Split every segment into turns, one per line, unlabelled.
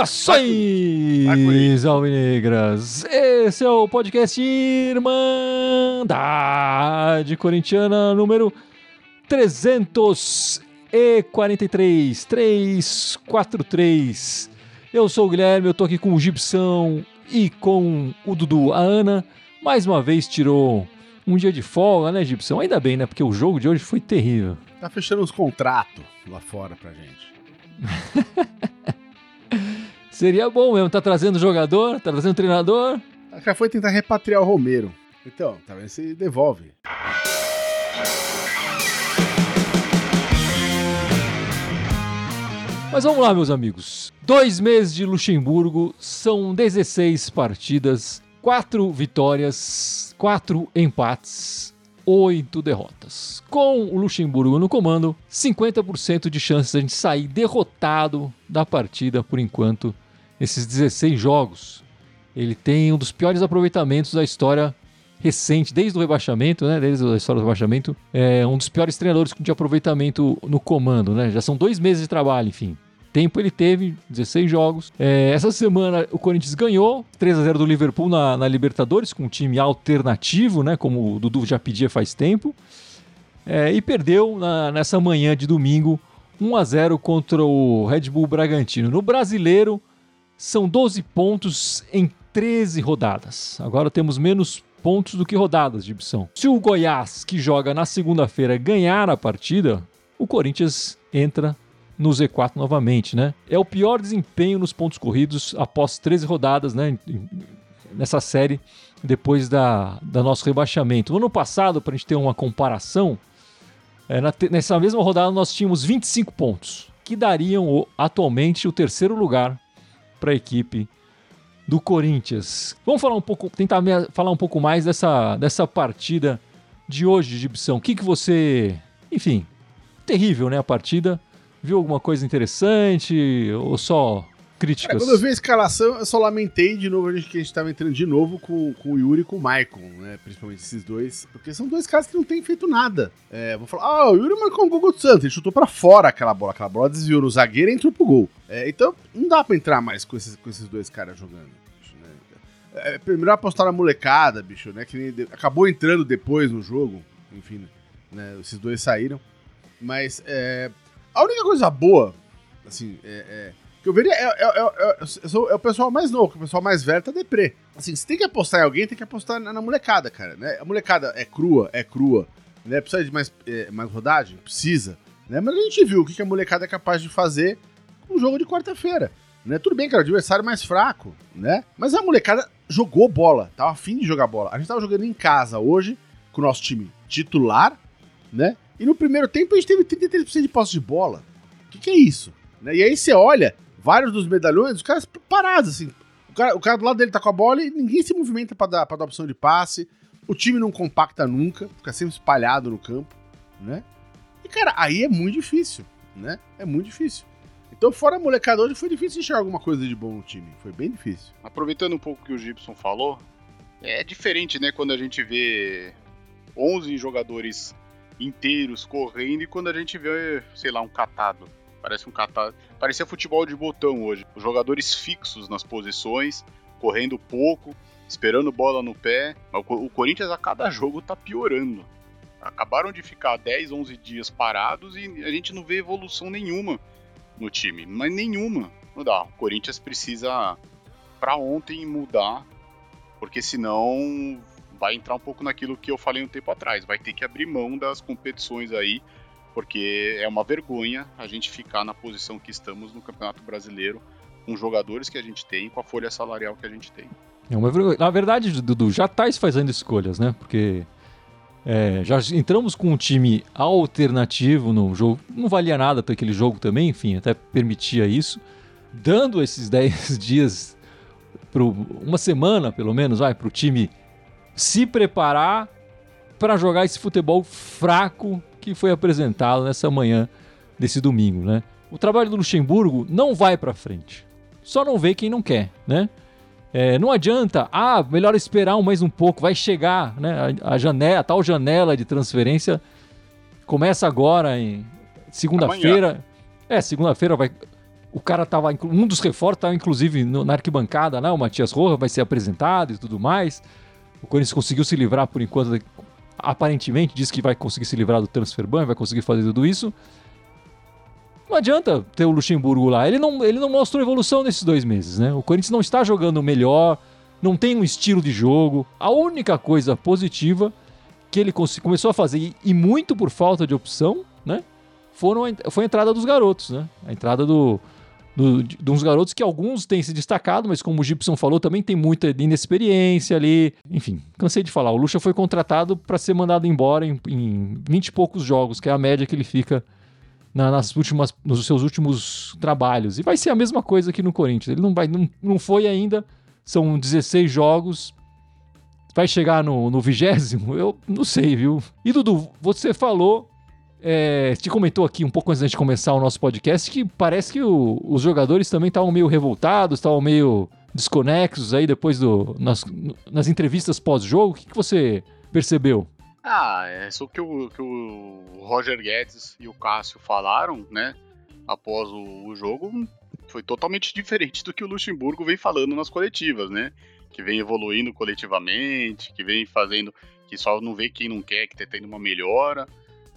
Saudações, alvinegras! Esse é o podcast Irmandade Corintiana número 343, 343. Eu sou o Guilherme, eu tô aqui com o Gibson e com o Dudu. A Ana, mais uma vez, tirou um dia de folga, né, Gibson? Ainda bem, né? Porque o jogo de hoje foi terrível.
Tá fechando uns contratos lá fora pra gente.
Seria bom mesmo, tá trazendo jogador, tá trazendo treinador.
Já foi tentar repatriar o Romero. Então, talvez se devolve.
Mas vamos lá, meus amigos. Dois meses de Luxemburgo são 16 partidas, 4 vitórias, 4 empates, 8 derrotas. Com o Luxemburgo no comando, 50% de chances de a gente sair derrotado da partida por enquanto nesses 16 jogos. Ele tem um dos piores aproveitamentos da história recente, desde o rebaixamento, né? Desde a história do rebaixamento, é um dos piores treinadores de aproveitamento no comando, né? Já são dois meses de trabalho, enfim. Tempo ele teve, 16 jogos. É, essa semana o Corinthians ganhou 3 a 0 do Liverpool na, na, Libertadores, com um time alternativo, né? Como o Dudu já pedia faz tempo. É, e perdeu na, nessa manhã de domingo 1 a 0 contra o Red Bull Bragantino. No brasileiro, são 12 pontos em 13 rodadas. Agora temos menos pontos do que rodadas de opção. Se o Goiás, que joga na segunda-feira, ganhar a partida, o Corinthians entra no Z4 novamente, né? É o pior desempenho nos pontos corridos após 13 rodadas, né? Nessa série, depois da, da nosso rebaixamento. No ano passado, para a gente ter uma comparação, é, na, nessa mesma rodada nós tínhamos 25 pontos, que dariam atualmente o terceiro lugar para a equipe do Corinthians. Vamos falar um pouco, tentar falar um pouco mais dessa, dessa partida de hoje, Gibson. O que, que você. Enfim, terrível, né? A partida. Viu alguma coisa interessante ou só críticas?
quando eu vi a escalação, eu só lamentei de novo a gente, que a gente estava entrando de novo com, com o Yuri e com o Maicon, né? Principalmente esses dois, porque são dois caras que não têm feito nada. É, vou falar, ah, o Yuri marcou um gol do Santos, ele chutou para fora aquela bola, aquela bola desviou no zagueiro e entrou pro gol. É, então, não dá para entrar mais com esses, com esses dois caras jogando. Né? É, primeiro apostar na molecada, bicho, né? Que acabou entrando depois no jogo, enfim, né? Esses dois saíram. Mas é, a única coisa boa, assim, é, é eu veria é, é, é, é, o pessoal mais novo, o pessoal mais velho tá deprê. Assim, se tem que apostar em alguém, tem que apostar na, na molecada, cara, né? A molecada é crua, é crua, né? Precisa de mais, mais rodagem? Precisa, né? Mas a gente viu o que, que a molecada é capaz de fazer no jogo de quarta-feira, né? Tudo bem, cara, o adversário mais fraco, né? Mas a molecada jogou bola, tava afim de jogar bola. A gente tava jogando em casa hoje, com o nosso time titular, né? E no primeiro tempo a gente teve 33% de posse de bola. O que, que é isso? Né? E aí você olha vários dos medalhões, os caras parados, assim. O cara, o cara do lado dele tá com a bola e ninguém se movimenta para dar, pra dar opção de passe. O time não compacta nunca, fica sempre espalhado no campo, né? E, cara, aí é muito difícil, né? É muito difícil. Então, fora a molecada hoje, foi difícil enxergar alguma coisa de bom no time. Foi bem difícil.
Aproveitando um pouco o que o Gibson falou, é diferente, né, quando a gente vê 11 jogadores inteiros correndo e quando a gente vê, sei lá, um catado. Parece um catado. Parecia futebol de botão hoje. Os jogadores fixos nas posições, correndo pouco, esperando bola no pé. O Corinthians a cada jogo tá piorando. Acabaram de ficar 10, 11 dias parados e a gente não vê evolução nenhuma no time. Mas nenhuma. Não dá. O Corinthians precisa, para ontem, mudar. Porque senão vai entrar um pouco naquilo que eu falei um tempo atrás. Vai ter que abrir mão das competições aí, porque é uma vergonha a gente ficar na posição que estamos no Campeonato Brasileiro, com os jogadores que a gente tem, com a folha salarial que a gente tem.
É uma vergonha. Na verdade, Dudu, já está fazendo escolhas, né? Porque é, já entramos com um time alternativo no jogo. Não valia nada para aquele jogo também, enfim, até permitia isso. Dando esses 10 dias, pro, uma semana pelo menos, vai, para o time se preparar para jogar esse futebol fraco que foi apresentado nessa manhã desse domingo, né? O trabalho do Luxemburgo não vai para frente. Só não vê quem não quer, né? É, não adianta, ah, melhor esperar um mais um pouco, vai chegar, né? A, a janela, a tal janela de transferência começa agora em segunda-feira. É, segunda-feira vai. O cara tava. Um dos reforços estava, inclusive, no, na arquibancada, né? O Matias Roja vai ser apresentado e tudo mais. O Corinthians conseguiu se livrar por enquanto. Aparentemente, diz que vai conseguir se livrar do transfer ban, vai conseguir fazer tudo isso. Não adianta ter o Luxemburgo lá. Ele não, ele não mostrou evolução nesses dois meses, né? O Corinthians não está jogando melhor, não tem um estilo de jogo. A única coisa positiva que ele começou a fazer, e muito por falta de opção, né? Foram a, foi a entrada dos garotos, né? A entrada do, do, de uns garotos que alguns têm se destacado, mas como o Gibson falou, também tem muita inexperiência ali. Enfim, cansei de falar. O Lucha foi contratado para ser mandado embora em, em 20 e poucos jogos, que é a média que ele fica na, nas últimas, nos seus últimos trabalhos. E vai ser a mesma coisa aqui no Corinthians. Ele não, vai, não, não foi ainda, são 16 jogos. Vai chegar no vigésimo? Eu não sei, viu? E Dudu, você falou, é, te comentou aqui um pouco antes de começar o nosso podcast que parece que o, os jogadores também estavam meio revoltados, estavam meio desconexos aí depois do nas, nas entrevistas pós-jogo. O que, que você percebeu?
Ah, é só que o que o Roger Guedes e o Cássio falaram, né? Após o, o jogo, foi totalmente diferente do que o Luxemburgo vem falando nas coletivas, né? Que vem evoluindo coletivamente, que vem fazendo. que só não vê quem não quer, que tá tendo uma melhora.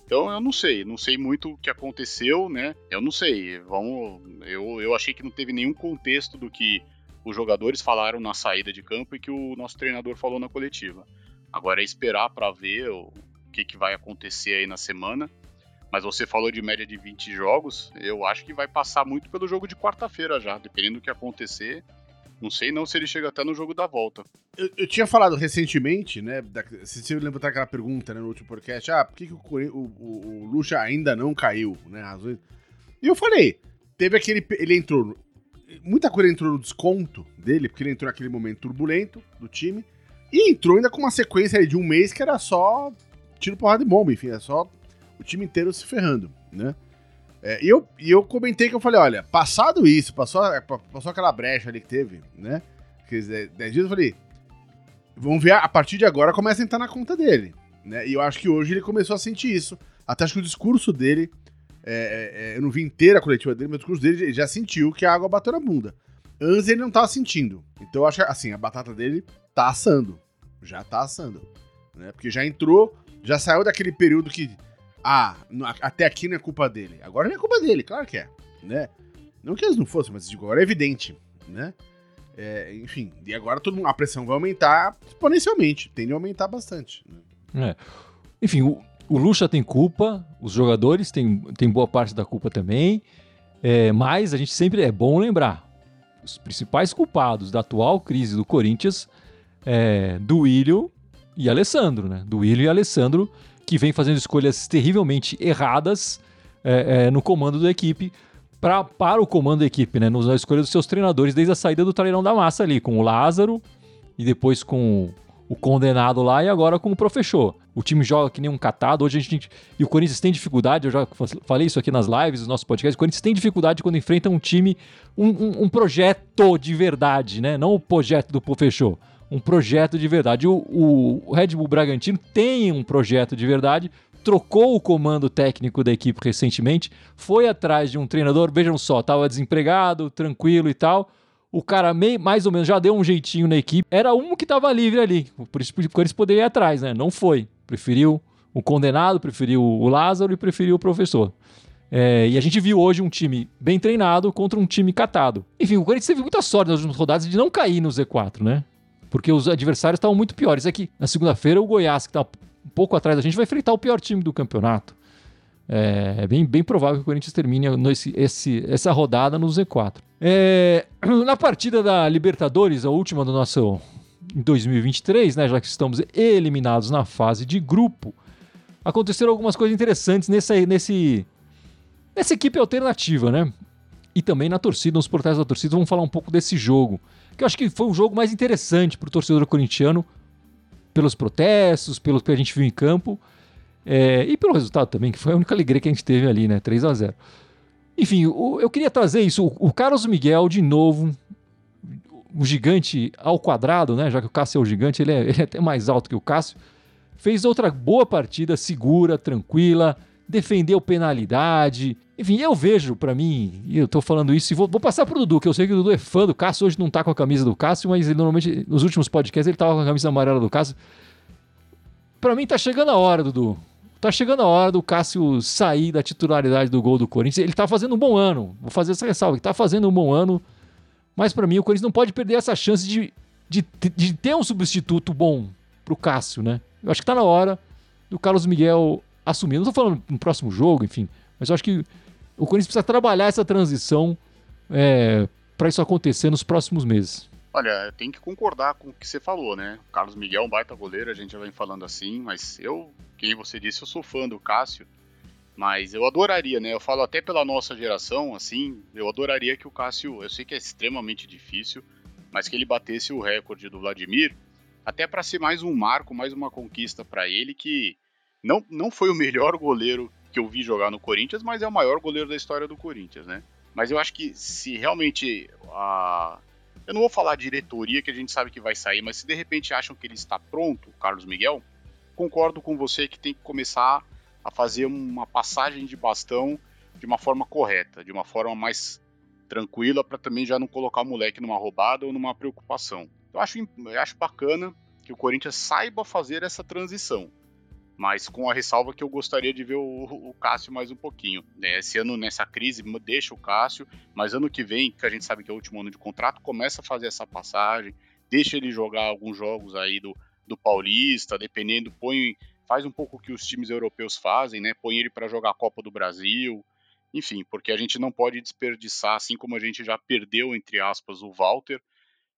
Então eu não sei, não sei muito o que aconteceu, né? Eu não sei. Vamos, eu, eu achei que não teve nenhum contexto do que os jogadores falaram na saída de campo e que o nosso treinador falou na coletiva. Agora é esperar para ver o que, que vai acontecer aí na semana. Mas você falou de média de 20 jogos, eu acho que vai passar muito pelo jogo de quarta-feira já, dependendo do que acontecer. Não sei não se ele chega até no jogo da volta.
Eu, eu tinha falado recentemente, né? Da, se você lembrar aquela pergunta né, no último podcast, ah, por que, que o, o, o, Lucha ainda não caiu, né? E eu falei, teve aquele. Ele entrou. Muita coisa entrou no desconto dele, porque ele entrou naquele momento turbulento do time. E entrou ainda com uma sequência de um mês que era só tiro, porrada de bomba, enfim, é só o time inteiro se ferrando, né? É, e, eu, eu comentei que eu falei, olha, passado isso, passou, passou aquela brecha ali que teve, né? Aqueles 10 dias, eu falei, vamos ver, a partir de agora começa a entrar na conta dele, né? E eu acho que hoje ele começou a sentir isso. Até acho que o discurso dele, é, é, é eu não vi inteira a coletiva dele, mas o discurso dele ele já sentiu que a água bateu na bunda. Antes ele não tava sentindo. Então eu acho que, assim, a batata dele tá assando já tá assando. Né? Porque já entrou, já saiu daquele período que. Ah, até aqui não é culpa dele. Agora não é culpa dele, claro que é. Né? Não que eles não fossem, mas agora é evidente. Né? É, enfim, e agora todo mundo, a pressão vai aumentar exponencialmente, tende a aumentar bastante.
Né? É. Enfim, o, o Lucha tem culpa, os jogadores têm, têm boa parte da culpa também, é, mas a gente sempre é bom lembrar: os principais culpados da atual crise do Corinthians é, do Willio e Alessandro, né? Do Willio e Alessandro, que vem fazendo escolhas terrivelmente erradas é, é, no comando da equipe, pra, para o comando da equipe, né? Na escolha dos seus treinadores desde a saída do Trairão da Massa ali, com o Lázaro e depois com o condenado lá e agora com o professor. O time joga que nem um catado. Hoje a gente. E o Corinthians tem dificuldade, eu já falei isso aqui nas lives, nos nossos podcasts. O Corinthians tem dificuldade quando enfrenta um time, um, um, um projeto de verdade, né? Não o projeto do professor um projeto de verdade. O, o, Red Bull Bragantino tem um projeto de verdade, trocou o comando técnico da equipe recentemente, foi atrás de um treinador, vejam só, estava desempregado, tranquilo e tal. O cara meio, mais ou menos já deu um jeitinho na equipe. Era um que estava livre ali. Por isso que eles poderiam ir atrás, né? Não foi. Preferiu o condenado, preferiu o Lázaro e preferiu o professor. É, e a gente viu hoje um time bem treinado contra um time catado. Enfim, o Corinthians teve muita sorte nas últimas rodadas de não cair no Z4, né? Porque os adversários estavam muito piores. É que na segunda-feira o Goiás, que está um pouco atrás da gente, vai enfrentar o pior time do campeonato. É, é bem, bem provável que o Corinthians termine nesse, esse, essa rodada no Z4. É, na partida da Libertadores, a última do nosso em 2023, né, já que estamos eliminados na fase de grupo, aconteceram algumas coisas interessantes nessa, nesse, nessa equipe alternativa, né? E também na torcida, nos protestos da torcida, vamos falar um pouco desse jogo que eu acho que foi o jogo mais interessante para o torcedor corintiano, pelos protestos, pelo que a gente viu em campo, é, e pelo resultado também, que foi a única alegria que a gente teve ali, né? 3 a 0 Enfim, o, eu queria trazer isso. O, o Carlos Miguel, de novo, o gigante ao quadrado, né? Já que o Cássio é o gigante, ele é, ele é até mais alto que o Cássio. Fez outra boa partida, segura, tranquila, defendeu penalidade. Enfim, eu vejo para mim, e eu tô falando isso, e vou, vou passar pro Dudu, que eu sei que o Dudu é fã do Cássio, hoje não tá com a camisa do Cássio, mas ele normalmente, nos últimos podcasts, ele tava com a camisa amarela do Cássio. Pra mim tá chegando a hora, Dudu. Tá chegando a hora do Cássio sair da titularidade do gol do Corinthians. Ele tá fazendo um bom ano. Vou fazer essa ressalva. Ele tá fazendo um bom ano. Mas para mim o Corinthians não pode perder essa chance de, de, de ter um substituto bom pro Cássio, né? Eu acho que tá na hora do Carlos Miguel assumir. Não tô falando no próximo jogo, enfim. Mas eu acho que o Corinthians precisa trabalhar essa transição é, para isso acontecer nos próximos meses.
Olha, tem que concordar com o que você falou, né? O Carlos Miguel é um baita goleiro, a gente já vem falando assim, mas eu, quem você disse, eu sou fã do Cássio, mas eu adoraria, né? Eu falo até pela nossa geração, assim, eu adoraria que o Cássio, eu sei que é extremamente difícil, mas que ele batesse o recorde do Vladimir, até para ser mais um marco, mais uma conquista para ele, que não, não foi o melhor goleiro que eu vi jogar no Corinthians, mas é o maior goleiro da história do Corinthians, né? Mas eu acho que se realmente a eu não vou falar diretoria, que a gente sabe que vai sair, mas se de repente acham que ele está pronto, Carlos Miguel, concordo com você que tem que começar a fazer uma passagem de bastão de uma forma correta, de uma forma mais tranquila, para também já não colocar o moleque numa roubada ou numa preocupação. Eu acho, eu acho bacana que o Corinthians saiba fazer essa transição mas com a ressalva que eu gostaria de ver o, o Cássio mais um pouquinho. Né? Esse ano, nessa crise, deixa o Cássio, mas ano que vem, que a gente sabe que é o último ano de contrato, começa a fazer essa passagem, deixa ele jogar alguns jogos aí do, do Paulista, dependendo, põe, faz um pouco o que os times europeus fazem, né? Põe ele para jogar a Copa do Brasil, enfim, porque a gente não pode desperdiçar, assim como a gente já perdeu, entre aspas, o Walter,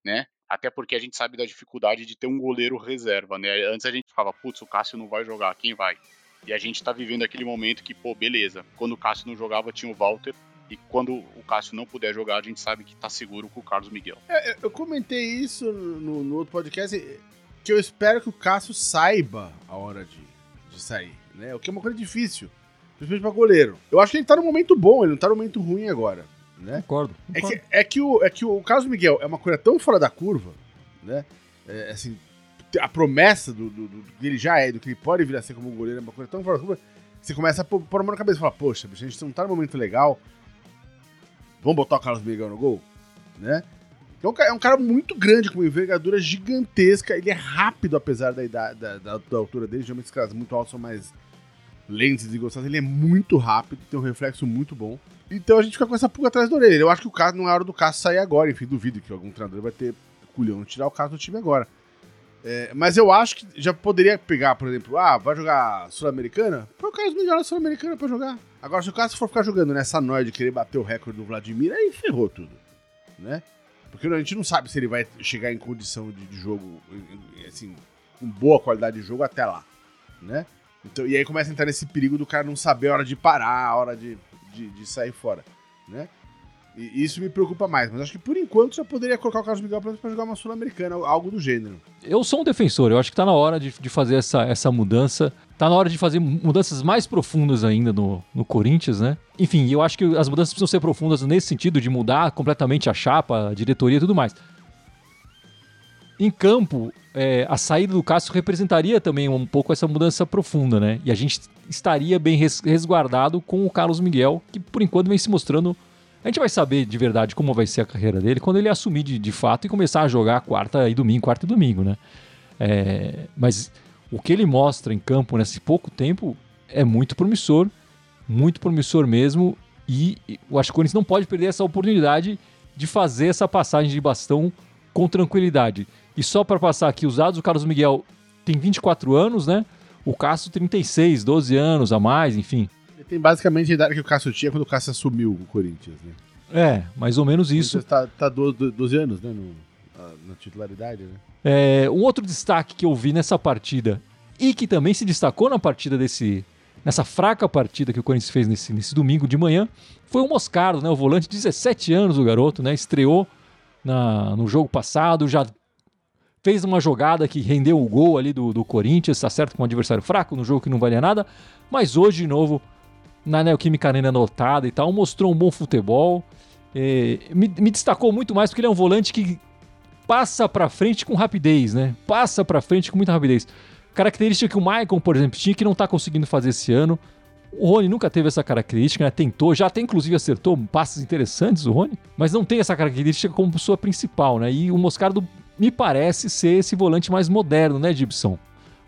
né? Até porque a gente sabe da dificuldade de ter um goleiro reserva, né? Antes a gente falava, putz, o Cássio não vai jogar, quem vai? E a gente tá vivendo aquele momento que, pô, beleza. Quando o Cássio não jogava, tinha o Walter. E quando o Cássio não puder jogar, a gente sabe que tá seguro com o Carlos Miguel.
É, eu comentei isso no, no, outro podcast, que eu espero que o Cássio saiba a hora de, de sair, né? O que é uma coisa difícil, principalmente pra goleiro. Eu acho que ele tá num momento bom, ele não tá num momento ruim agora né?
Concordo.
concordo. É, que, é, que o, é que o Carlos Miguel é uma coisa tão fora da curva, né? É, assim, a promessa do, do, do, que ele já é, do que ele pode vir a ser como goleiro, é uma coisa tão fora da curva, você começa a pôr, a mão na cabeça e fala, poxa, a gente não tá num momento legal, vamos botar o Carlos Miguel no gol, né? Então é um cara muito grande, com uma envergadura gigantesca, ele é rápido apesar da, idade, da, da, da altura dele, geralmente os caras muito altos são mais lentes e gostosos, ele é muito rápido, tem um reflexo muito bom. Então a gente fica com essa pulga atrás da orelha. Eu acho que o caso não é hora do Cássio sair agora. Enfim, duvido que algum treinador vai ter culhão de tirar o caso do time agora. É, mas eu acho que já poderia pegar, por exemplo, ah, vai jogar Sul-Americana? Põe o Miguel na Sul-Americana pra jogar. Agora, se o Cássio for ficar jogando nessa noia de querer bater o recorde do Vladimir, aí ferrou tudo. Né? Porque a gente não sabe se ele vai chegar em condição de, de jogo, assim, com boa qualidade de jogo até lá. Né? Então, e aí começa a entrar nesse perigo do cara não saber a hora de parar, a hora de de, de sair fora, né? E isso me preocupa mais, mas acho que por enquanto já poderia colocar o Carlos Miguel para jogar uma Sul-Americana, algo do gênero.
Eu sou um defensor, eu acho que tá na hora de, de fazer essa, essa mudança. Tá na hora de fazer mudanças mais profundas ainda no, no Corinthians, né? Enfim, eu acho que as mudanças precisam ser profundas nesse sentido, de mudar completamente a chapa, a diretoria e tudo mais. Em campo, é, a saída do Cássio representaria também um pouco essa mudança profunda, né? E a gente estaria bem resguardado com o Carlos Miguel, que por enquanto vem se mostrando. A gente vai saber de verdade como vai ser a carreira dele quando ele assumir de, de fato e começar a jogar quarta e domingo, quarta e domingo, né? É, mas o que ele mostra em campo nesse pouco tempo é muito promissor, muito promissor mesmo. E o Corinthians não pode perder essa oportunidade de fazer essa passagem de bastão com tranquilidade. E só para passar aqui os dados, o Carlos Miguel tem 24 anos, né? O Cássio, 36, 12 anos a mais, enfim.
Ele tem basicamente a idade que o Cássio tinha quando o Cássio assumiu o Corinthians, né?
É, mais ou menos isso.
Tá, tá 12, 12 anos, né? No, na titularidade, né?
É, um outro destaque que eu vi nessa partida e que também se destacou na partida desse. Nessa fraca partida que o Corinthians fez nesse, nesse domingo de manhã, foi o Moscardo, né? O volante, 17 anos o garoto, né? Estreou na, no jogo passado, já fez uma jogada que rendeu o gol ali do, do Corinthians, tá certo com um adversário fraco, no jogo que não valia nada, mas hoje de novo na Neoquímica Arena anotada e tal, mostrou um bom futebol. É, me, me, destacou muito mais porque ele é um volante que passa para frente com rapidez, né? Passa para frente com muita rapidez. Característica que o Michael, por exemplo, tinha que não tá conseguindo fazer esse ano. O Rony nunca teve essa característica, né? Tentou, já até inclusive acertou passes interessantes o Rony, mas não tem essa característica como sua principal, né? E o Moscardo me parece ser esse volante mais moderno, né, Gibson?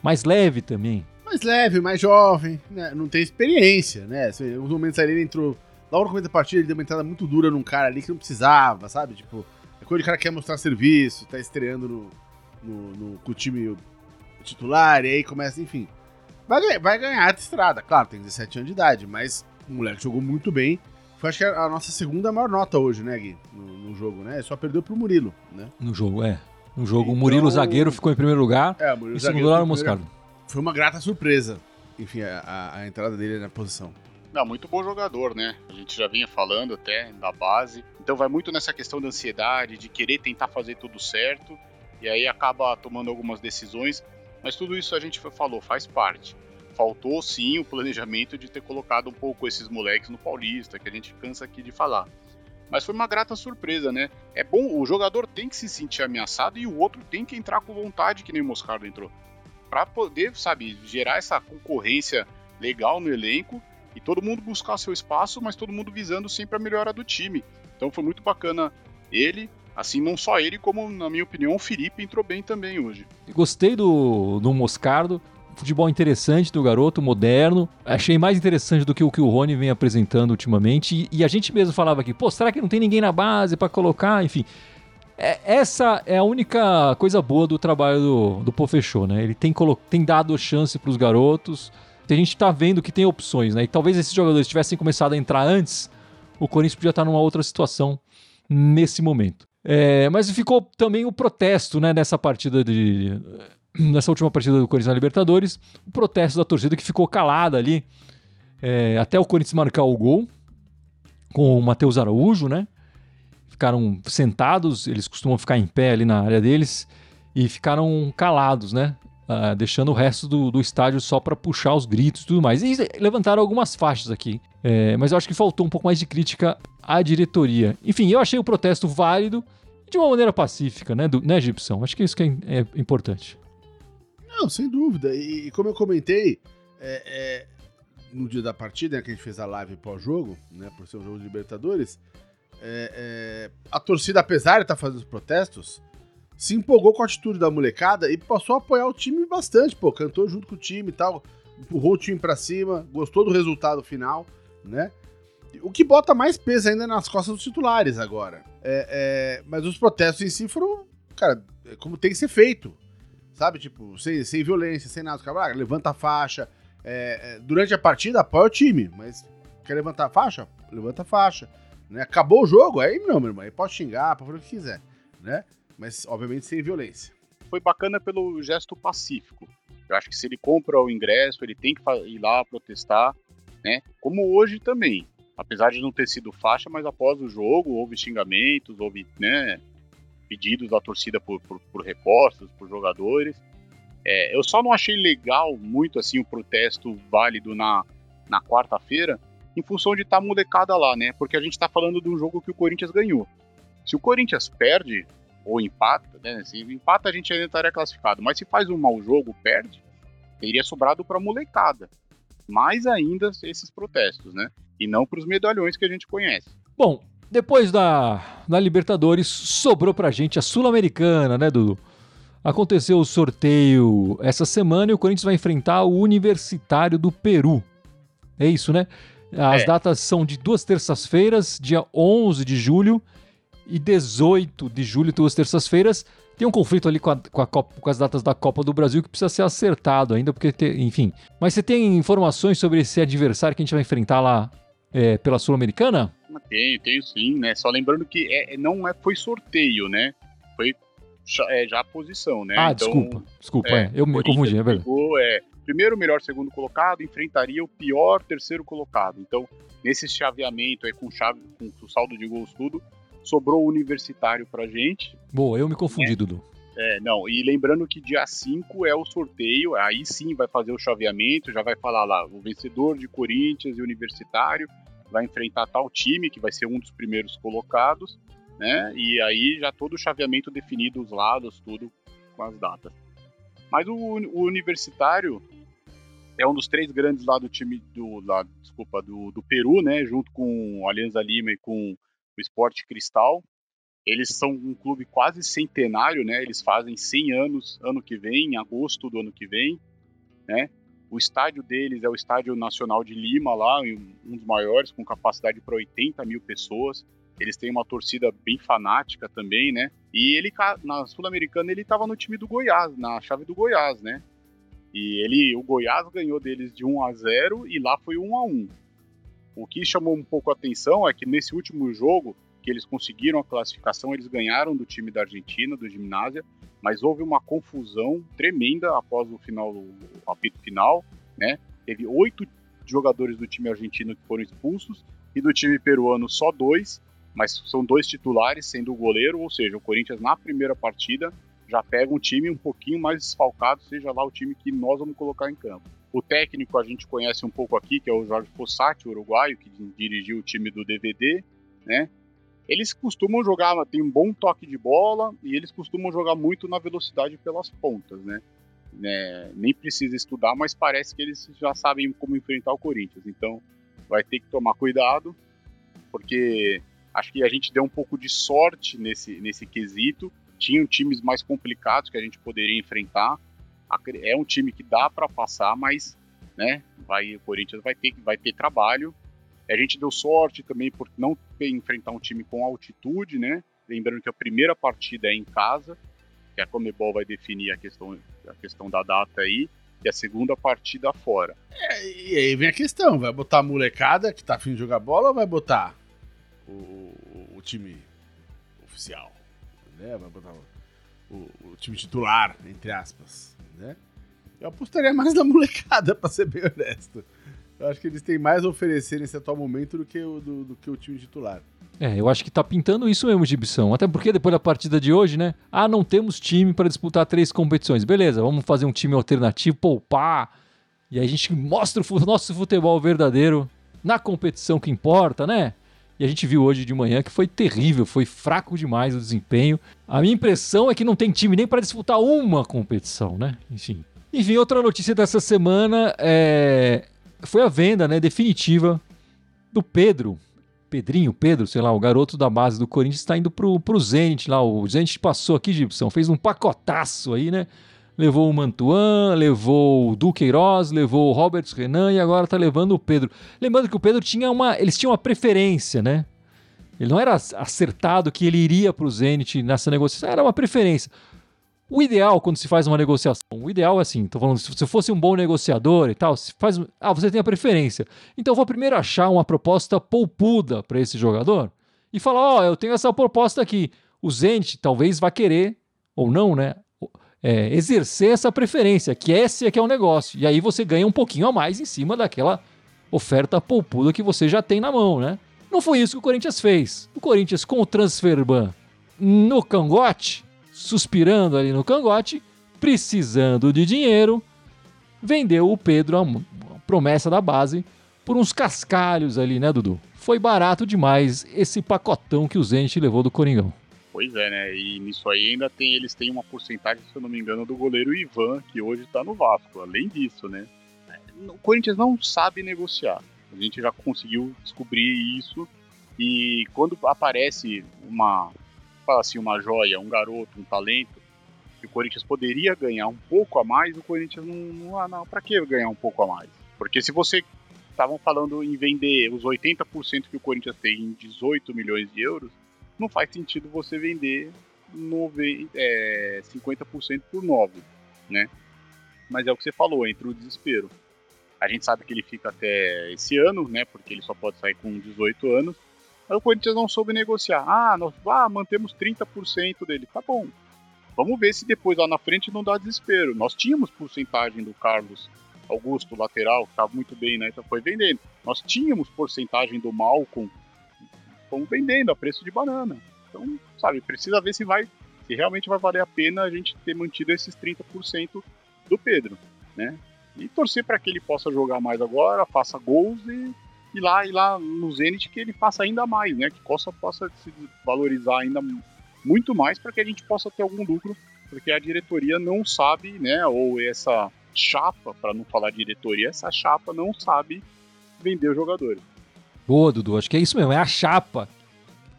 Mais leve também.
Mais leve, mais jovem, né? Não tem experiência, né? Os momentos ali ele entrou. Logo no começo da partida, ele deu uma entrada muito dura num cara ali que não precisava, sabe? Tipo, é quando o cara quer mostrar serviço, tá estreando no, no, no, com o time titular, e aí começa, enfim. Vai, vai ganhar de estrada, claro, tem 17 anos de idade, mas o moleque jogou muito bem. Foi acho que a nossa segunda maior nota hoje, né, Gui? No, no jogo, né? Só perdeu pro Murilo, né?
No jogo, é. No jogo, então, o Murilo zagueiro ficou em primeiro lugar.
É, o Murilo
em segundo lugar o Moscardo.
Foi uma grata surpresa, enfim, a, a, a entrada dele na posição.
Não, muito bom jogador, né? A gente já vinha falando até da base. Então vai muito nessa questão da ansiedade, de querer tentar fazer tudo certo. E aí acaba tomando algumas decisões mas tudo isso a gente falou, faz parte. Faltou sim o planejamento de ter colocado um pouco esses moleques no Paulista, que a gente cansa aqui de falar. Mas foi uma grata surpresa, né? É bom, o jogador tem que se sentir ameaçado e o outro tem que entrar com vontade, que nem o Moscardo entrou. Pra poder, sabe, gerar essa concorrência legal no elenco e todo mundo buscar seu espaço, mas todo mundo visando sempre a melhora do time. Então foi muito bacana ele, Assim, não só ele, como, na minha opinião, o Felipe entrou bem também hoje.
Gostei do, do Moscardo. Futebol interessante do garoto, moderno. Achei mais interessante do que o que o Rony vem apresentando ultimamente. E, e a gente mesmo falava aqui, pô, será que não tem ninguém na base para colocar? Enfim, é, essa é a única coisa boa do trabalho do, do Pofechou, né? Ele tem, tem dado chance para os garotos. A gente está vendo que tem opções, né? E talvez esses jogadores tivessem começado a entrar antes, o Corinthians podia estar numa outra situação nesse momento. É, mas ficou também o protesto né, nessa partida de. Nessa última partida do Corinthians na Libertadores, o protesto da torcida que ficou calada ali é, até o Corinthians marcar o gol com o Matheus Araújo, né? Ficaram sentados, eles costumam ficar em pé ali na área deles e ficaram calados, né? Uh, deixando o resto do, do estádio só para puxar os gritos e tudo mais. E levantaram algumas faixas aqui. É, mas eu acho que faltou um pouco mais de crítica à diretoria. Enfim, eu achei o protesto válido de uma maneira pacífica, né, do, né Gibson? Acho que isso que é, é importante.
Não, sem dúvida. E, como eu comentei, é, é, no dia da partida, né, que a gente fez a live pós-jogo, né, por ser um jogo de Libertadores, é, é, a torcida, apesar de estar tá fazendo os protestos, se empolgou com a atitude da molecada e passou a apoiar o time bastante, pô, cantou junto com o time e tal, empurrou o time para cima, gostou do resultado final, né? O que bota mais peso ainda nas costas dos titulares agora. É, é, mas os protestos em si foram, cara, como tem que ser feito. Sabe? Tipo, sem, sem violência, sem nada. Cara, ah, levanta a faixa. É, é, durante a partida, apoia o time. Mas quer levantar a faixa? Levanta a faixa. Né? Acabou o jogo, aí não, meu irmão. Aí pode xingar, pode fazer o que quiser. Né? Mas, obviamente, sem violência.
Foi bacana pelo gesto pacífico. Eu acho que se ele compra o ingresso, ele tem que ir lá protestar, né? Como hoje também apesar de não ter sido faixa, mas após o jogo houve xingamentos, houve né, pedidos da torcida por, por, por reforços, por jogadores. É, eu só não achei legal muito assim o protesto válido na, na quarta-feira, em função de estar tá molecada lá, né? Porque a gente está falando de um jogo que o Corinthians ganhou. Se o Corinthians perde ou empata, né? Se empata a gente ainda estaria classificado, mas se faz um mau jogo, perde, teria sobrado para molecada. Mais ainda esses protestos, né? e não para os medalhões que a gente conhece.
Bom, depois da, da Libertadores, sobrou pra gente a Sul-Americana, né, Dudu? Aconteceu o sorteio essa semana e o Corinthians vai enfrentar o Universitário do Peru. É isso, né? As é. datas são de duas terças-feiras, dia 11 de julho e 18 de julho, duas terças-feiras. Tem um conflito ali com, a, com, a Copa, com, as datas da Copa do Brasil que precisa ser acertado ainda, porque, te, enfim. Mas você tem informações sobre esse adversário que a gente vai enfrentar lá é, pela Sul-Americana?
Tenho, tenho sim, né? Só lembrando que é, não é, foi sorteio, né? Foi é, já a posição, né?
Ah, então, desculpa, desculpa, é, é eu me confundi, é verdade.
Pegou, é, primeiro melhor segundo colocado enfrentaria o pior terceiro colocado. Então, nesse chaveamento aí com chave, com o saldo de gols tudo, sobrou o universitário pra gente.
Boa, eu me confundi, Dudu.
É, não, e lembrando que dia 5 é o sorteio, aí sim vai fazer o chaveamento, já vai falar lá, o vencedor de Corinthians e Universitário vai enfrentar tal time, que vai ser um dos primeiros colocados, né? E aí já todo o chaveamento definido, os lados, tudo com as datas. Mas o, o universitário é um dos três grandes lá do time do, lá, desculpa, do, do Peru, né? Junto com o Alianza Lima e com o Esporte Cristal. Eles são um clube quase centenário, né? Eles fazem 100 anos ano que vem, em agosto do ano que vem, né? O estádio deles é o Estádio Nacional de Lima, lá, um dos maiores, com capacidade para 80 mil pessoas. Eles têm uma torcida bem fanática também, né? E ele, na Sul-Americana, ele estava no time do Goiás, na chave do Goiás, né? E ele, o Goiás ganhou deles de 1 a 0 e lá foi 1 a 1. O que chamou um pouco a atenção é que nesse último jogo, que eles conseguiram a classificação, eles ganharam do time da Argentina, do Gimnásia, mas houve uma confusão tremenda após o final, o apito final, né? Teve oito jogadores do time argentino que foram expulsos e do time peruano só dois, mas são dois titulares, sendo o goleiro, ou seja, o Corinthians na primeira partida já pega um time um pouquinho mais desfalcado, seja lá o time que nós vamos colocar em campo. O técnico a gente conhece um pouco aqui, que é o Jorge Fossati, uruguaio, que dirigiu o time do DVD, né? Eles costumam jogar, tem um bom toque de bola e eles costumam jogar muito na velocidade pelas pontas, né? né? Nem precisa estudar, mas parece que eles já sabem como enfrentar o Corinthians. Então vai ter que tomar cuidado, porque Acho que a gente deu um pouco de sorte nesse, nesse quesito. Tinham times mais complicados que a gente poderia enfrentar. É um time que dá para passar, mas né, vai, o Corinthians vai ter, vai ter trabalho. A gente deu sorte também por não enfrentar um time com altitude, né? Lembrando que a primeira partida é em casa, que a Comebol vai definir a questão, a questão da data aí, e a segunda partida fora.
É, e aí vem a questão, vai botar a molecada que tá afim de jogar bola ou vai botar o, o time oficial, né? Vai botar o, o, time titular, entre aspas, né? Eu apostaria mais na molecada, pra ser bem honesto. Eu acho que eles têm mais a oferecer nesse atual momento do que o, do, do que o time titular.
É, eu acho que tá pintando isso mesmo, Gibson. Até porque depois da partida de hoje, né? Ah, não temos time para disputar três competições. Beleza, vamos fazer um time alternativo, poupar. E aí a gente mostra o nosso futebol verdadeiro na competição que importa, né? E a gente viu hoje de manhã que foi terrível, foi fraco demais o desempenho. A minha impressão é que não tem time nem para disputar uma competição, né? Enfim. Enfim, outra notícia dessa semana é... foi a venda né, definitiva do Pedro. Pedrinho, Pedro, sei lá, o garoto da base do Corinthians está indo pro, pro Zenit lá. O Zenit passou aqui, Gibson, fez um pacotaço aí, né? levou o Mantuan, levou o Duqueiroz, levou o Roberts Renan e agora tá levando o Pedro. Lembrando que o Pedro tinha uma. Eles tinham uma preferência, né? Ele não era acertado que ele iria para o Zenit nessa negociação, era uma preferência. O ideal, quando se faz uma negociação, o ideal é assim, tô falando, se você fosse um bom negociador e tal, se faz, ah, você tem a preferência. Então eu vou primeiro achar uma proposta poupuda para esse jogador e falar, ó, oh, eu tenho essa proposta aqui. O Zenit talvez vá querer, ou não, né, é, exercer essa preferência, que esse é que é o negócio. E aí você ganha um pouquinho a mais em cima daquela oferta poupuda que você já tem na mão, né? Não foi isso que o Corinthians fez. O Corinthians com o transfer ban no cangote, suspirando ali no cangote, precisando de dinheiro, vendeu o Pedro, a promessa da base, por uns cascalhos ali, né, Dudu? Foi barato demais esse pacotão que o Zenit levou do Coringão.
Pois é, né? E nisso aí ainda tem, eles têm uma porcentagem, se eu não me engano, do goleiro Ivan, que hoje tá no Vasco. Além disso, né? O Corinthians não sabe negociar. A gente já conseguiu descobrir isso. E quando aparece uma, assim, uma joia, um garoto, um talento, que o Corinthians poderia ganhar um pouco a mais, o Corinthians não, não, ah, não para que ganhar um pouco a mais? Porque se você estavam falando em vender os 80% que o Corinthians tem em 18 milhões de euros, não faz sentido você vender 9, é, 50% por 9, né? Mas é o que você falou, entre o desespero. A gente sabe que ele fica até esse ano, né? Porque ele só pode sair com 18 anos. Mas o Corinthians não soube negociar. Ah, nós ah, mantemos 30% dele. Tá bom. Vamos ver se depois lá na frente não dá desespero. Nós tínhamos porcentagem do Carlos Augusto, lateral, que estava muito bem, né? Então foi vendendo. Nós tínhamos porcentagem do Malcolm, estão vendendo a preço de banana. Então, sabe, precisa ver se vai, se realmente vai valer a pena a gente ter mantido esses 30% do Pedro, né? E torcer para que ele possa jogar mais agora, faça gols e, e lá, e lá no Zenit que ele faça ainda mais, né? Que possa, possa se valorizar ainda muito mais para que a gente possa ter algum lucro, porque a diretoria não sabe, né? Ou essa chapa, para não falar diretoria, essa chapa não sabe vender os jogadores.
Boa, Dudu, acho que é isso mesmo, é a chapa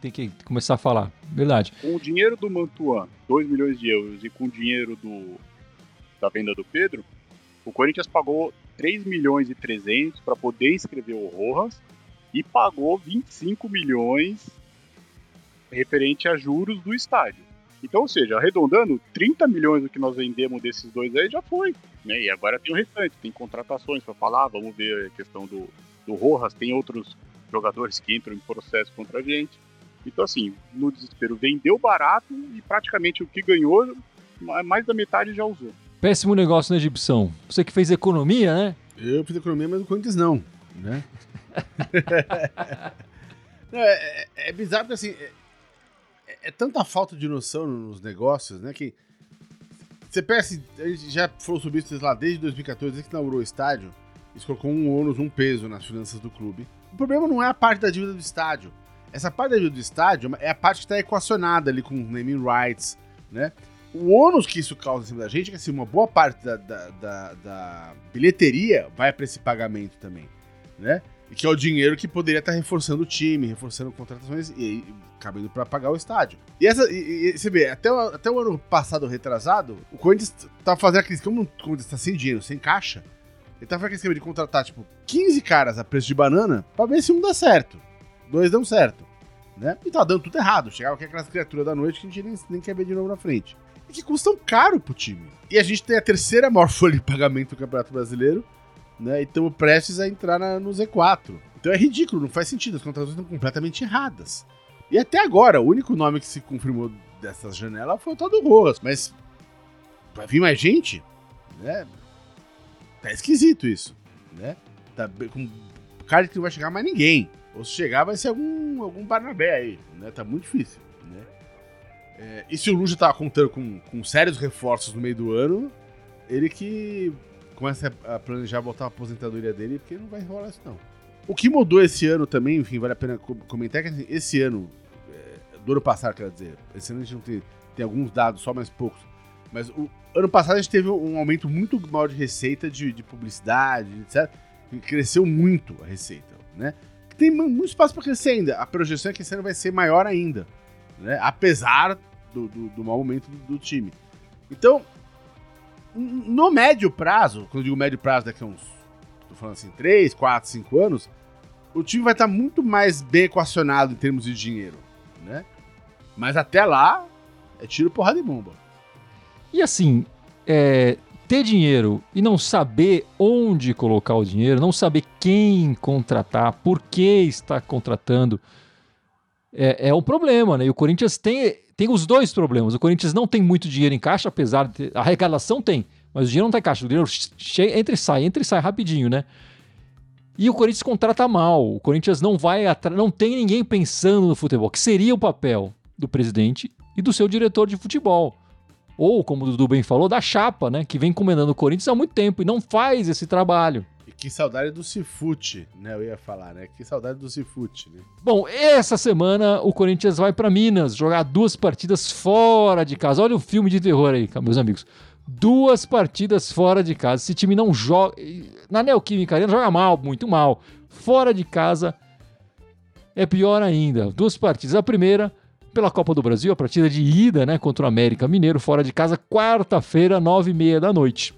que tem que começar a falar, verdade.
Com o dinheiro do Mantuan, 2 milhões de euros, e com o dinheiro do, da venda do Pedro, o Corinthians pagou 3 milhões e 300 para poder inscrever o Rojas e pagou 25 milhões referente a juros do estádio. Então, ou seja, arredondando, 30 milhões do que nós vendemos desses dois aí já foi. Né? E agora tem o restante, tem contratações para falar, vamos ver a questão do, do Rojas, tem outros jogadores que entram em processo contra a gente. Então, assim, no desespero, vendeu barato e praticamente o que ganhou, mais da metade já usou.
Péssimo negócio na né, Egipção. Você que fez economia, né?
Eu fiz economia, mas o Corinthians não, né? não é, é, é, bizarro porque, assim, é, é, tanta falta de noção nos negócios, né, que você assim, a gente já falou sobre isso lá desde 2014, desde que inaugurou o estádio, isso colocou um ônus, um peso nas finanças do clube. O problema não é a parte da dívida do estádio. Essa parte da dívida do estádio é a parte que está equacionada ali com naming rights, né? O ônus que isso causa em cima da gente é que assim, uma boa parte da, da, da, da bilheteria vai para esse pagamento também, né? E que é o dinheiro que poderia estar tá reforçando o time, reforçando contratações e, e cabendo para pagar o estádio. E essa, e, e, você vê, até o, até o ano passado retrasado, o Corinthians tá fazendo aquele como o Corinthians tá sem dinheiro, sem caixa, ele tá fazendo aquele esquema de contratar, tipo, 15 caras a preço de banana pra ver se um dá certo. Dois dão certo. Né? E tá dando tudo errado. Chegava aquelas criaturas da noite que a gente nem, nem quer ver de novo na frente. E que custam caro pro time. E a gente tem a terceira maior folha de pagamento do Campeonato Brasileiro, né? E estamos prestes a entrar na, no Z4. Então é ridículo, não faz sentido. As contratações estão completamente erradas. E até agora, o único nome que se confirmou dessa janela foi o tal do Rojas. Mas vai vir mais gente? Né? Tá esquisito isso. Né? Tá com cara que não vai chegar mais ninguém. Ou se chegar, vai ser algum, algum Barnabé aí. Né? Tá muito difícil. Né? É, e se o Luja tava contando com, com sérios reforços no meio do ano, ele que começa a planejar voltar a aposentadoria dele, porque não vai rolar isso não. O que mudou esse ano também, enfim, vale a pena comentar, que assim, esse ano, é, do ano passado, quer dizer, esse ano a gente não tem, tem alguns dados, só mais poucos, mas o ano passado a gente teve um aumento muito maior de receita, de, de publicidade, etc. Cresceu muito a receita, né? Tem muito espaço para crescer ainda. A projeção é que esse ano vai ser maior ainda, né? Apesar do, do, do mau momento do, do time. Então, no médio prazo, quando eu digo médio prazo, daqui a uns, tô falando assim, 3, 4, 5 anos, o time vai estar muito mais bem equacionado em termos de dinheiro, né? Mas até lá, é tiro, porrada e bomba.
E assim, é, ter dinheiro e não saber onde colocar o dinheiro, não saber quem contratar, por que está contratando, é, é um problema, né? E o Corinthians tem, tem os dois problemas. O Corinthians não tem muito dinheiro em caixa, apesar de ter, a arrecadação tem, mas o dinheiro não está em caixa. O dinheiro entra e sai, entra e sai rapidinho, né? E o Corinthians contrata mal. O Corinthians não vai não tem ninguém pensando no futebol, que seria o papel do presidente e do seu diretor de futebol. Ou, como o Dudu bem falou, da chapa, né? Que vem comandando o Corinthians há muito tempo e não faz esse trabalho.
Que saudade do Cifute, né? Eu ia falar, né? Que saudade do Cifute, né?
Bom, essa semana o Corinthians vai para Minas jogar duas partidas fora de casa. Olha o filme de terror aí, meus amigos duas partidas fora de casa. Esse time não joga. Na Neoquímica Arena joga mal, muito mal. Fora de casa é pior ainda. Duas partidas. A primeira pela Copa do Brasil, a partida de ida né, contra o América Mineiro, fora de casa, quarta-feira, nove e meia da noite.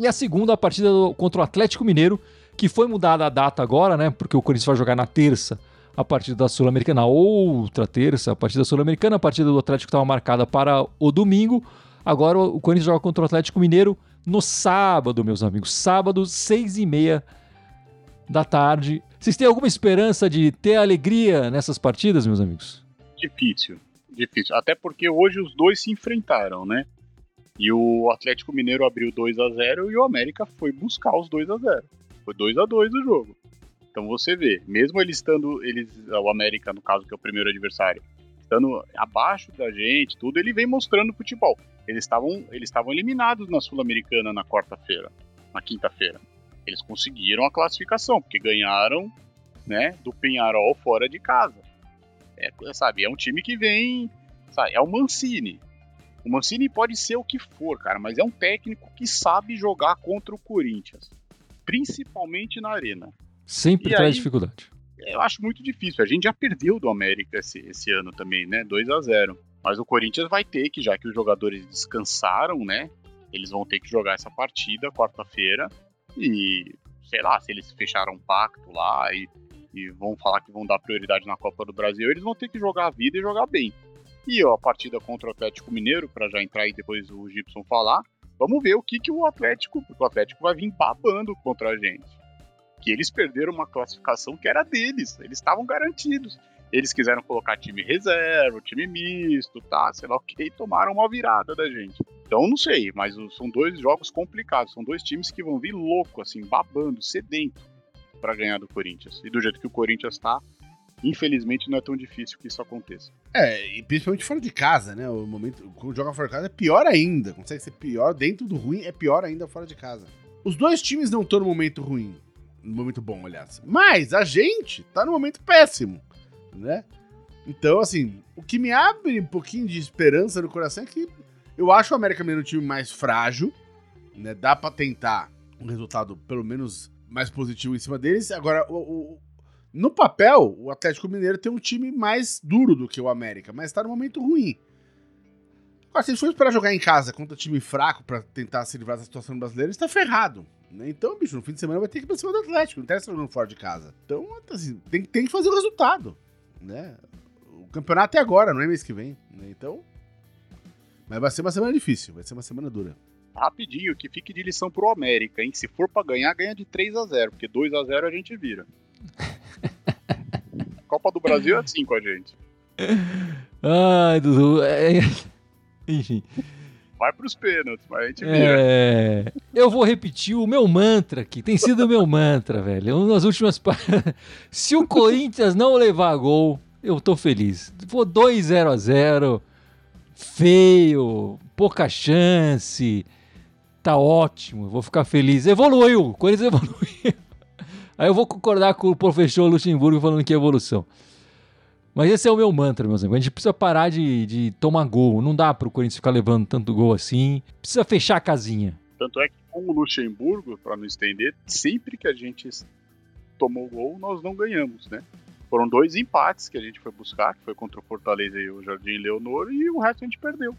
E a segunda, a partida contra o Atlético Mineiro, que foi mudada a data agora, né? Porque o Corinthians vai jogar na terça a partida da Sul-Americana, outra terça, a partida Sul-Americana, a partida do Atlético estava marcada para o domingo. Agora o Corinthians joga contra o Atlético Mineiro no sábado, meus amigos. Sábado, seis e meia da tarde. Vocês têm alguma esperança de ter alegria nessas partidas, meus amigos?
Difícil, difícil. Até porque hoje os dois se enfrentaram, né? E o Atlético Mineiro abriu 2 a 0 e o América foi buscar os 2 a 0 Foi 2 a 2 o jogo. Então você vê, mesmo eles estando, eles, o América, no caso, que é o primeiro adversário, estando abaixo da gente, tudo, ele vem mostrando futebol. Eles estavam eles estavam eliminados na Sul-Americana na quarta-feira, na quinta-feira. Eles conseguiram a classificação, porque ganharam né, do Penharol fora de casa. É, sabe, é um time que vem, sabe, é o Mancini. O Mancini pode ser o que for, cara, mas é um técnico que sabe jogar contra o Corinthians, principalmente na arena.
Sempre e traz aí, dificuldade.
Eu acho muito difícil. A gente já perdeu do América esse, esse ano também, né? 2 a 0 Mas o Corinthians vai ter que, já que os jogadores descansaram, né? Eles vão ter que jogar essa partida quarta-feira. E, sei lá, se eles fecharam um pacto lá e, e vão falar que vão dar prioridade na Copa do Brasil, eles vão ter que jogar a vida e jogar bem. E ó, a partida contra o Atlético Mineiro, para já entrar e depois o Gibson falar, vamos ver o que, que o Atlético, o Atlético vai vir babando contra a gente. Que eles perderam uma classificação que era deles, eles estavam garantidos. Eles quiseram colocar time reserva, time misto, tá, sei lá o que, e tomaram uma virada da gente. Então não sei, mas são dois jogos complicados, são dois times que vão vir louco, assim, babando, sedento para ganhar do Corinthians. E do jeito que o Corinthians tá, infelizmente não é tão difícil que isso aconteça.
É, e principalmente fora de casa, né? O momento quando joga fora de casa é pior ainda. Consegue ser pior dentro do ruim, é pior ainda fora de casa. Os dois times não estão no momento ruim, no momento bom, aliás. Mas a gente tá no momento péssimo, né? Então, assim, o que me abre um pouquinho de esperança no coração é que eu acho o América Mineiro um time mais frágil, né? Dá para tentar um resultado pelo menos mais positivo em cima deles. Agora, o, o, no papel, o Atlético Mineiro tem um time mais duro do que o América, mas tá no momento ruim. Agora, se ele for esperar jogar em casa contra time fraco para tentar se livrar da situação brasileira, está ferrado. Né? Então, bicho, no fim de semana vai ter que ir pra cima do Atlético, não interessa jogando fora de casa. Então, assim, tem, tem que fazer o resultado. Né? O campeonato é agora, não é mês que vem. Né? Então, mas vai ser uma semana difícil, vai ser uma semana dura.
Rapidinho, que fique de lição pro América, hein? Se for para ganhar, ganha de 3 a 0 porque 2 a 0 a gente vira. Copa do Brasil é assim com a gente.
Ai, Dudu. É... Enfim.
Vai pros pênaltis, mas a gente vira.
É... Eu vou repetir o meu mantra aqui. Tem sido o meu mantra, velho. Nas últimas. Se o Corinthians não levar gol, eu tô feliz. Vou 2 0 a 0 feio, pouca chance. Tá ótimo, vou ficar feliz. Evoluiu, o Corinthians evoluiu. Aí eu vou concordar com o professor Luxemburgo falando que é evolução. Mas esse é o meu mantra, meus amigos. A gente precisa parar de, de tomar gol. Não dá pro Corinthians ficar levando tanto gol assim. Precisa fechar a casinha.
Tanto é que com o Luxemburgo, para não estender, sempre que a gente tomou gol, nós não ganhamos, né? Foram dois empates que a gente foi buscar, que foi contra o Fortaleza e o Jardim Leonor, e o resto a gente perdeu.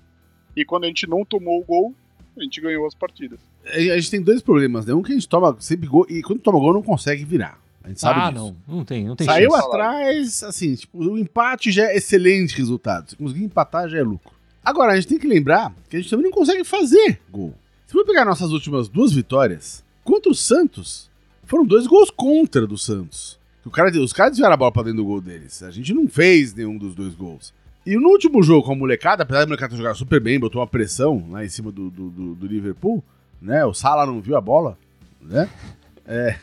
E quando a gente não tomou o gol, a gente ganhou as partidas.
A gente tem dois problemas, né? Um que a gente toma sempre gol, e quando toma gol não consegue virar. A gente sabe
ah,
disso.
não, não tem, não tem
Saiu chance. atrás, assim, tipo, o empate já é excelente resultado. Se conseguir empatar, já é lucro. Agora, a gente tem que lembrar que a gente também não consegue fazer gol. Se for pegar nossas últimas duas vitórias, contra o Santos, foram dois gols contra do Santos. O cara, os caras desviaram a bola pra dentro do gol deles. A gente não fez nenhum dos dois gols. E no último jogo com a molecada, apesar da molecada jogar super bem, botou uma pressão lá em cima do, do, do, do Liverpool, né? O Salah não viu a bola, né? É.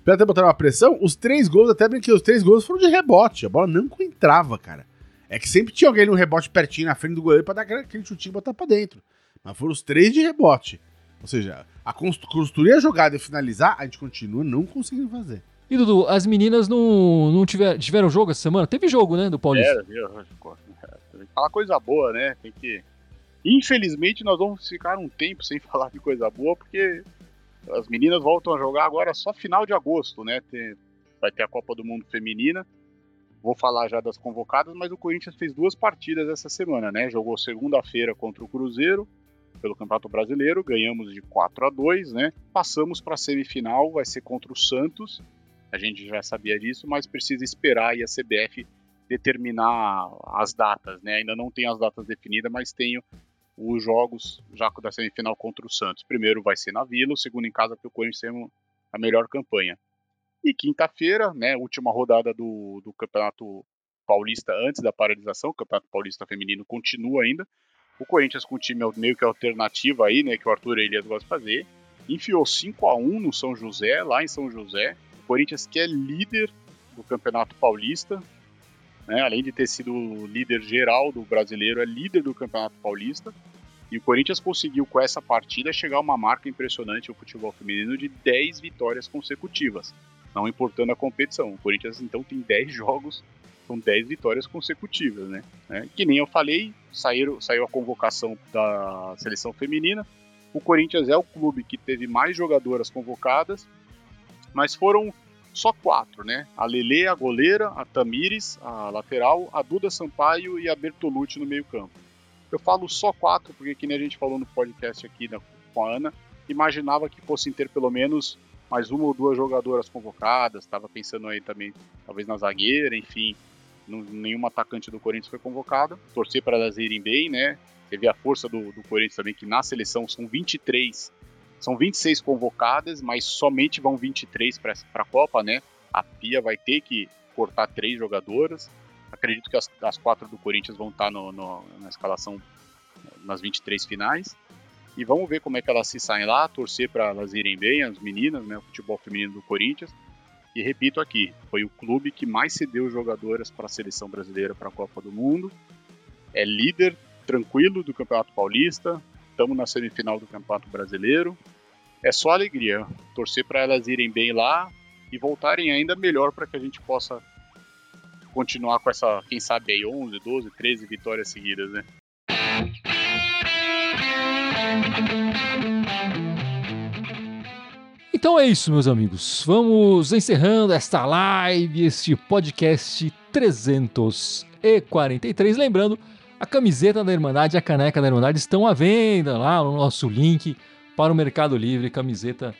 Apesar de botar uma pressão, os três gols, até bem que os três gols foram de rebote. A bola não entrava, cara. É que sempre tinha alguém no rebote pertinho na frente do goleiro pra dar aquele chutinho e botar pra dentro. Mas foram os três de rebote. Ou seja, a construir a jogada e finalizar, a gente continua não conseguindo fazer.
E Dudu, as meninas não, não tiver, tiveram jogo essa semana? Teve jogo, né, do Paulista?
Era, viu? Falar coisa boa, né? Tem que. Infelizmente, nós vamos ficar um tempo sem falar de coisa boa, porque as meninas voltam a jogar agora só final de agosto, né? Tem, vai ter a Copa do Mundo Feminina. Vou falar já das convocadas, mas o Corinthians fez duas partidas essa semana, né? Jogou segunda-feira contra o Cruzeiro pelo Campeonato Brasileiro, ganhamos de 4 a 2, né? Passamos para a semifinal, vai ser contra o Santos. A gente já sabia disso, mas precisa esperar e a CBF determinar as datas, né? Ainda não tem as datas definidas, mas tenho os jogos já da semifinal contra o Santos. Primeiro vai ser na Vila, o segundo em casa, que o Corinthians tem a melhor campanha. E quinta-feira, né, última rodada do, do Campeonato Paulista antes da paralisação, o Campeonato Paulista Feminino continua ainda. O Corinthians com o time meio que alternativo aí, né, que o Arthur Elias gosta de fazer, enfiou 5 a 1 no São José, lá em São José. O Corinthians que é líder do Campeonato Paulista, né, além de ter sido líder geral do brasileiro, é líder do Campeonato Paulista. E o Corinthians conseguiu com essa partida chegar a uma marca impressionante no futebol feminino de 10 vitórias consecutivas. não importando a competição. O Corinthians então tem 10 jogos, são 10 vitórias consecutivas, né? É, que nem eu falei, saíram, saiu a convocação da seleção feminina. O Corinthians é o clube que teve mais jogadoras convocadas, mas foram só quatro, né? A Lele, a goleira, a Tamires, a lateral, a Duda Sampaio e a Bertolucci no meio-campo. Eu falo só quatro porque, que nem a gente falou no podcast aqui da, com a Ana, imaginava que fossem ter pelo menos mais uma ou duas jogadoras convocadas. Estava pensando aí também, talvez na zagueira, enfim. nenhum atacante do Corinthians foi convocado. Torcer para elas irem bem, né? Você vê a força do, do Corinthians também, que na seleção são 23 são 26 convocadas, mas somente vão 23 para a Copa, né? A Pia vai ter que cortar três jogadoras. Acredito que as, as quatro do Corinthians vão estar tá no, no, na escalação nas 23 finais. E vamos ver como é que elas se saem lá, torcer para elas irem bem, as meninas, né? O futebol feminino do Corinthians. E repito aqui, foi o clube que mais cedeu jogadoras para a seleção brasileira para a Copa do Mundo. É líder tranquilo do Campeonato Paulista, estamos na semifinal do Campeonato Brasileiro. É só alegria. Torcer para elas irem bem lá e voltarem ainda melhor para que a gente possa continuar com essa, quem sabe aí 11, 12, 13 vitórias seguidas, né?
Então é isso, meus amigos. Vamos encerrando esta live, este podcast 343. Lembrando a camiseta da Irmandade e a caneca da Irmandade estão à venda lá no nosso link para o Mercado Livre, camiseta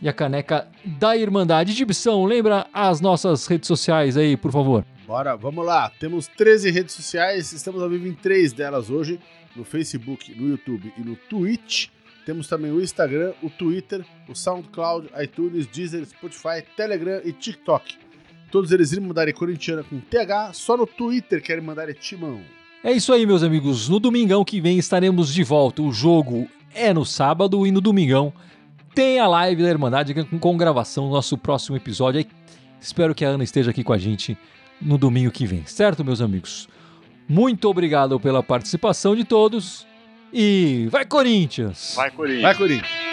e a caneca da Irmandade. Gibson, lembra as nossas redes sociais aí, por favor.
Bora, vamos lá. Temos 13 redes sociais, estamos ao vivo em três delas hoje, no Facebook, no YouTube e no Twitch. Temos também o Instagram, o Twitter, o SoundCloud, iTunes, Deezer, Spotify, Telegram e TikTok. Todos eles Irmandade Corintiana com TH, só no Twitter que é Irmandade Timão.
É isso aí, meus amigos. No domingão que vem estaremos de volta. O jogo é no sábado e no domingão tem a live da Irmandade com gravação do nosso próximo episódio. Espero que a Ana esteja aqui com a gente no domingo que vem, certo, meus amigos? Muito obrigado pela participação de todos e vai Corinthians!
Vai Corinthians!
Vai Corinthians!